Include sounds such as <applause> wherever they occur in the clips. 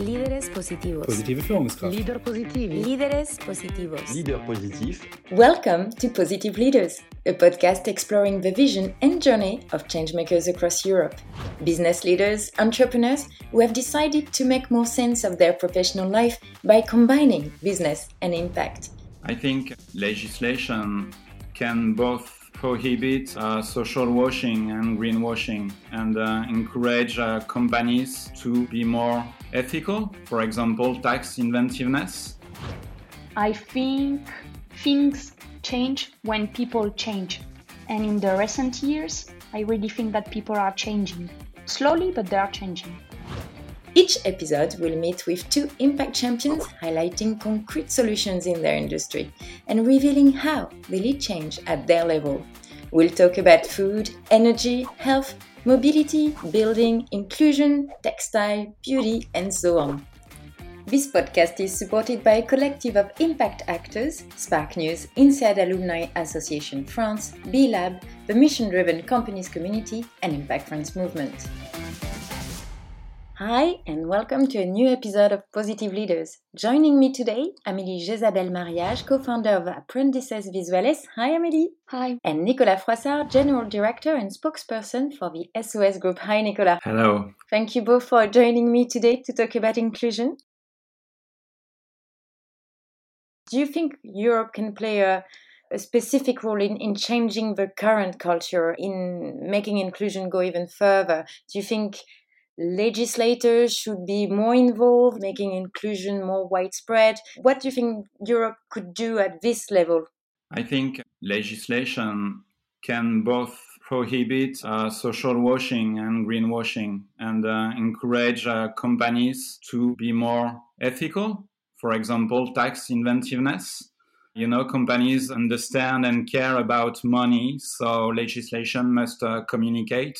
Líderes positivos. Positive Führungskraft. Leader positivi. Líderes positivos. Leader positif. Welcome to Positive Leaders, a podcast exploring the vision and journey of changemakers across Europe. Business leaders, entrepreneurs who have decided to make more sense of their professional life by combining business and impact. I think legislation can both prohibit uh, social washing and greenwashing and uh, encourage uh, companies to be more ethical, for example, tax inventiveness. I think things change when people change. And in the recent years, I really think that people are changing. Slowly, but they are changing. Each episode will meet with two impact champions highlighting concrete solutions in their industry and revealing how they lead change at their level. We'll talk about food, energy, health, mobility, building, inclusion, textile, beauty, and so on. This podcast is supported by a collective of impact actors Spark News, INSEAD Alumni Association France, B Lab, the mission driven companies community, and Impact France Movement. Hi, and welcome to a new episode of Positive Leaders. Joining me today, Amélie Jezabel Mariage, co founder of Aprendices Visuales. Hi, Amélie. Hi. And Nicolas Froissart, General Director and spokesperson for the SOS Group. Hi, Nicolas. Hello. Thank you both for joining me today to talk about inclusion. Do you think Europe can play a, a specific role in, in changing the current culture, in making inclusion go even further? Do you think legislators should be more involved, making inclusion more widespread? What do you think Europe could do at this level? I think legislation can both prohibit uh, social washing and greenwashing and uh, encourage uh, companies to be more ethical. For example, tax inventiveness. You know, companies understand and care about money, so legislation must uh, communicate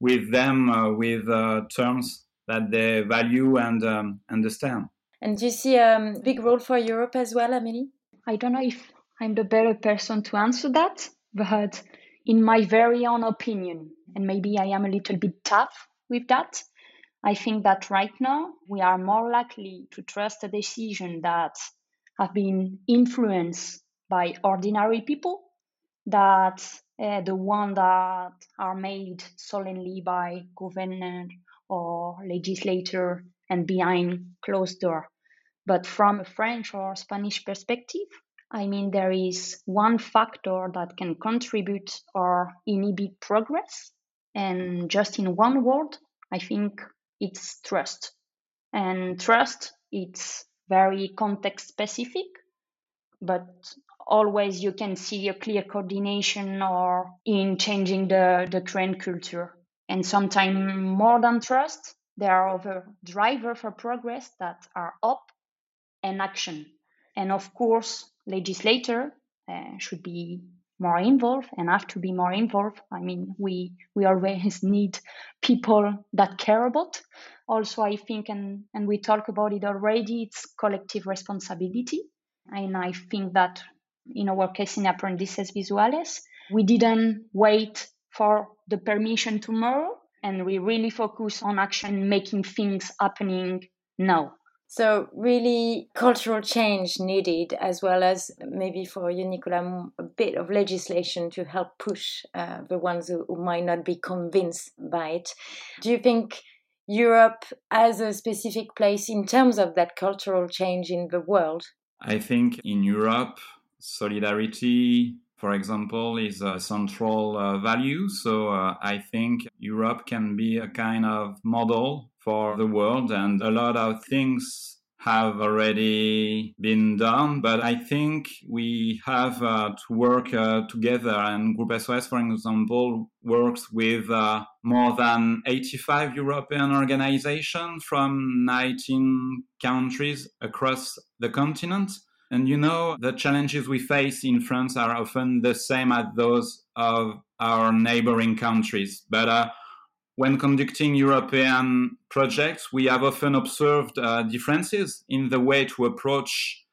with them uh, with uh, terms that they value and um, understand. And do you see a um, big role for Europe as well, Amélie? I don't know if I'm the better person to answer that, but in my very own opinion, and maybe I am a little bit tough with that, I think that right now we are more likely to trust a decision that have been influenced by ordinary people that uh, the one that are made solely by governor or legislator and behind closed door. But from a French or Spanish perspective, I mean, there is one factor that can contribute or inhibit progress. And just in one word, I think it's trust. And trust, it's very context specific, but always you can see a clear coordination or in changing the, the trend culture. And sometimes more than trust, there are other drivers for progress that are up and action. And of course, legislator uh, should be more involved and have to be more involved. I mean, we we always <laughs> need people that care about. Also, I think, and and we talk about it already. It's collective responsibility, and I think that in our case in Aprendices Visuales, we didn't wait for the permission tomorrow, and we really focus on action, making things happening now. So, really, cultural change needed, as well as maybe for you, Nicolas, a bit of legislation to help push uh, the ones who, who might not be convinced by it. Do you think Europe has a specific place in terms of that cultural change in the world? I think in Europe, solidarity, for example, is a central uh, value. So uh, I think Europe can be a kind of model for the world, and a lot of things have already been done, but I think we have uh, to work uh, together. And Group SOS, for example, works with uh, more than 85 European organizations from 19 countries across the continent. And you know, the challenges we face in France are often the same as those of our neighboring countries. But uh, when conducting European projects, we have often observed uh, differences in the way to approach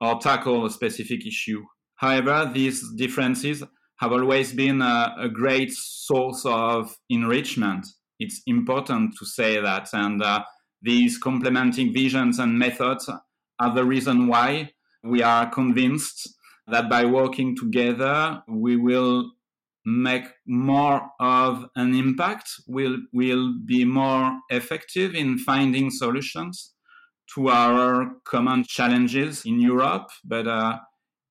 or tackle a specific issue. However, these differences have always been a, a great source of enrichment. It's important to say that. And uh, these complementing visions and methods are the reason why we are convinced that by working together, we will make more of an impact, will will be more effective in finding solutions to our common challenges in Europe, but uh,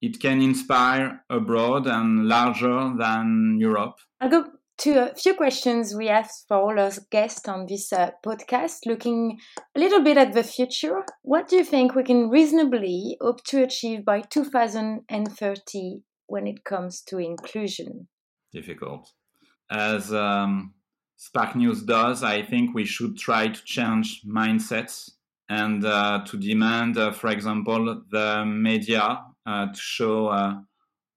it can inspire abroad and larger than Europe. I'll to a few questions we asked for all our guests on this uh, podcast, looking a little bit at the future. What do you think we can reasonably hope to achieve by 2030 when it comes to inclusion? Difficult. As um, Spark News does, I think we should try to change mindsets and uh, to demand, uh, for example, the media uh, to show uh,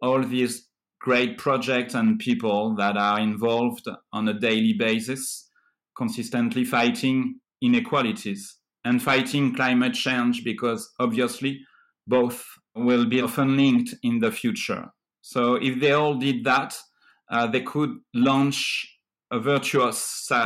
all these great projects and people that are involved on a daily basis, consistently fighting inequalities and fighting climate change because obviously both will be often linked in the future. So if they all did that, uh, they could launch a virtuous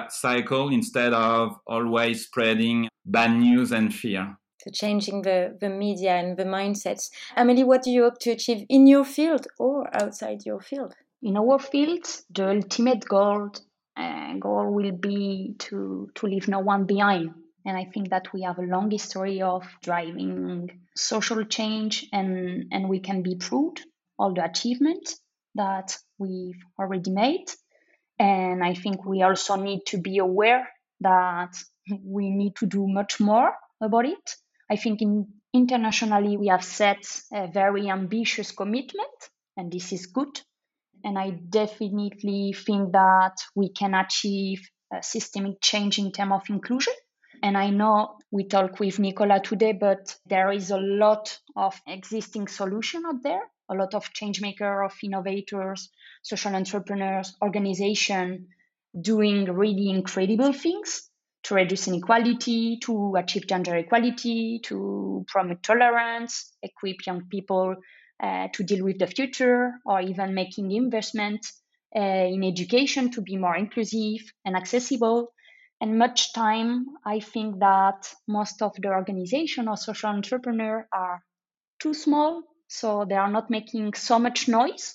cycle instead of always spreading bad news and fear. So changing the, the media and the mindsets. Amelie, what do you hope to achieve in your field or outside your field? In our field, the ultimate goal uh, goal will be to, to leave no one behind. And I think that we have a long history of driving social change and, and we can be proud all the achievements that we've already made. And I think we also need to be aware that we need to do much more about it. I think in, internationally we have set a very ambitious commitment, and this is good. And I definitely think that we can achieve a systemic change in terms of inclusion. And I know we talk with Nicola today, but there is a lot of existing solution out there, a lot of change maker, of innovators, social entrepreneurs, organization doing really incredible things to reduce inequality, to achieve gender equality, to promote tolerance, equip young people uh, to deal with the future, or even making investment uh, in education to be more inclusive and accessible. And much time, I think that most of the organization or social entrepreneur are too small, so they are not making so much noise.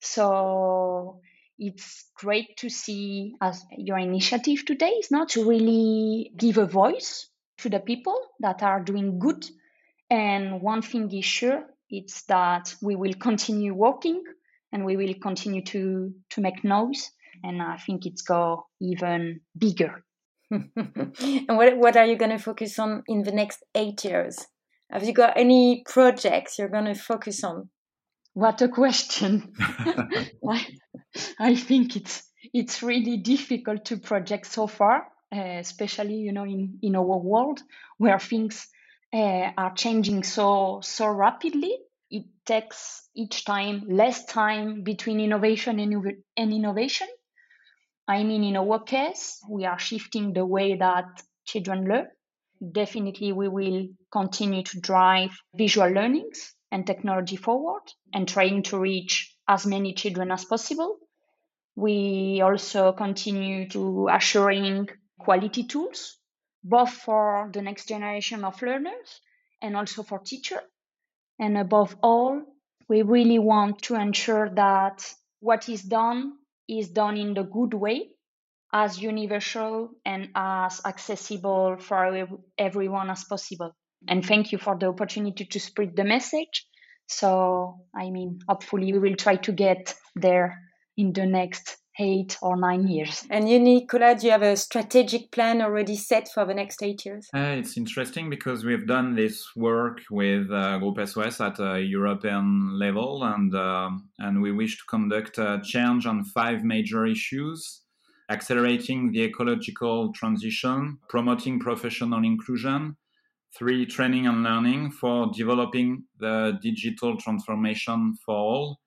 So it's great to see as your initiative today is not to really give a voice to the people that are doing good. And one thing is sure, it's that we will continue working and we will continue to, to make noise. And I think it's go even bigger. <laughs> and what, what are you going to focus on in the next eight years? Have you got any projects you're going to focus on? What a question. <laughs> I think it's it's really difficult to project so far, uh, especially you know in in our world where things uh, are changing so so rapidly. It takes each time less time between innovation and, and innovation. I mean, in our case, we are shifting the way that children learn. Definitely, we will continue to drive visual learnings and technology forward and trying to reach as many children as possible we also continue to assuring quality tools, both for the next generation of learners and also for teachers. And above all, we really want to ensure that what is done is done in the good way, as universal and as accessible for everyone as possible. And thank you for the opportunity to spread the message. So, I mean, hopefully, we will try to get there in the next eight or nine years. And you, Nicola, do you have a strategic plan already set for the next eight years? Uh, it's interesting because we've done this work with uh, Group SOS at a European level, and uh, and we wish to conduct a change on five major issues. Accelerating the ecological transition, promoting professional inclusion, three, training and learning for developing the digital transformation for all,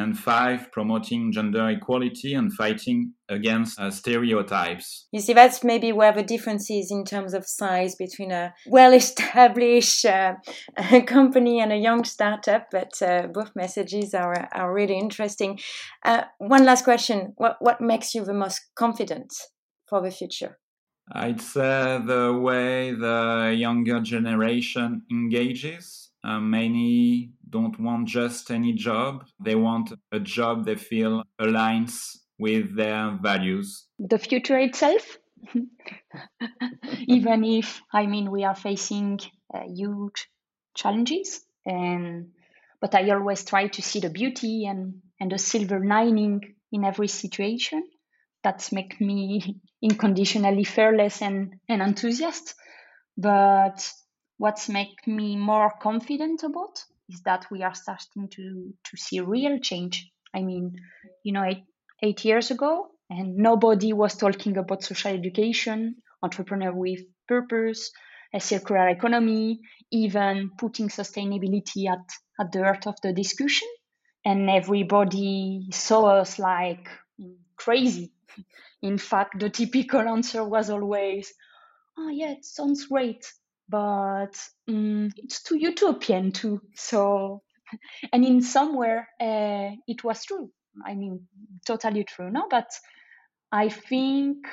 and five, promoting gender equality and fighting against uh, stereotypes. You see, that's maybe where the difference is in terms of size between a well established uh, <laughs> company and a young startup, but uh, both messages are, are really interesting. Uh, one last question what, what makes you the most confident for the future? I'd say the way the younger generation engages. Uh, many don't want just any job. They want a job they feel aligns with their values. The future itself? <laughs> Even if, I mean, we are facing uh, huge challenges and but I always try to see the beauty and, and the silver lining in every situation. That's make me <laughs> unconditionally fearless and, and enthusiast. But what's make me more confident about is that we are starting to, to see real change. I mean, you know, eight, eight years ago, and nobody was talking about social education, entrepreneur with purpose, a circular economy, even putting sustainability at, at the heart of the discussion. And everybody saw us like crazy. In fact, the typical answer was always, oh, yeah, it sounds great, but um, it's too utopian too. So, <laughs> and in somewhere, uh, it was true. I mean, totally true, no? But I think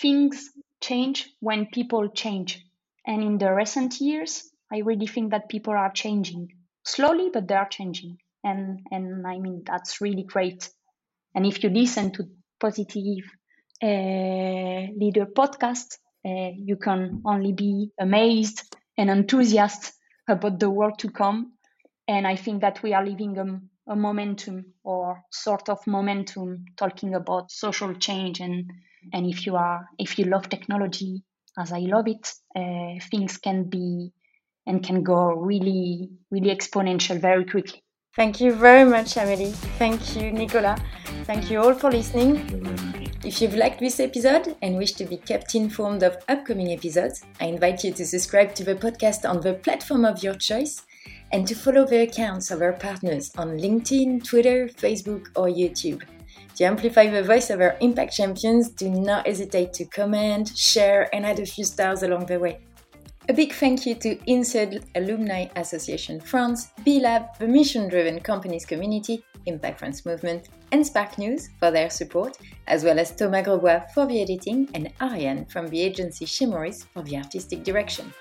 things change when people change. And in the recent years, I really think that people are changing slowly, but they are changing. And, and I mean, that's really great. And if you listen to positive uh, leader podcast, uh, you can only be amazed and enthusiastic about the world to come. And I think that we are living a, a momentum or sort of momentum talking about social change and and if you are if you love technology as I love it, uh, things can be and can go really, really exponential very quickly. Thank you very much, Amélie. Thank you, Nicola. Thank you all for listening. If you've liked this episode and wish to be kept informed of upcoming episodes, I invite you to subscribe to the podcast on the platform of your choice and to follow the accounts of our partners on LinkedIn, Twitter, Facebook, or YouTube. To amplify the voice of our impact champions, do not hesitate to comment, share, and add a few stars along the way. A big thank you to INSEAD Alumni Association France, B-Lab, the mission driven companies community, Impact France Movement, and Spark News for their support, as well as Thomas Grosbois for the editing and Ariane from the agency Maurice for the artistic direction.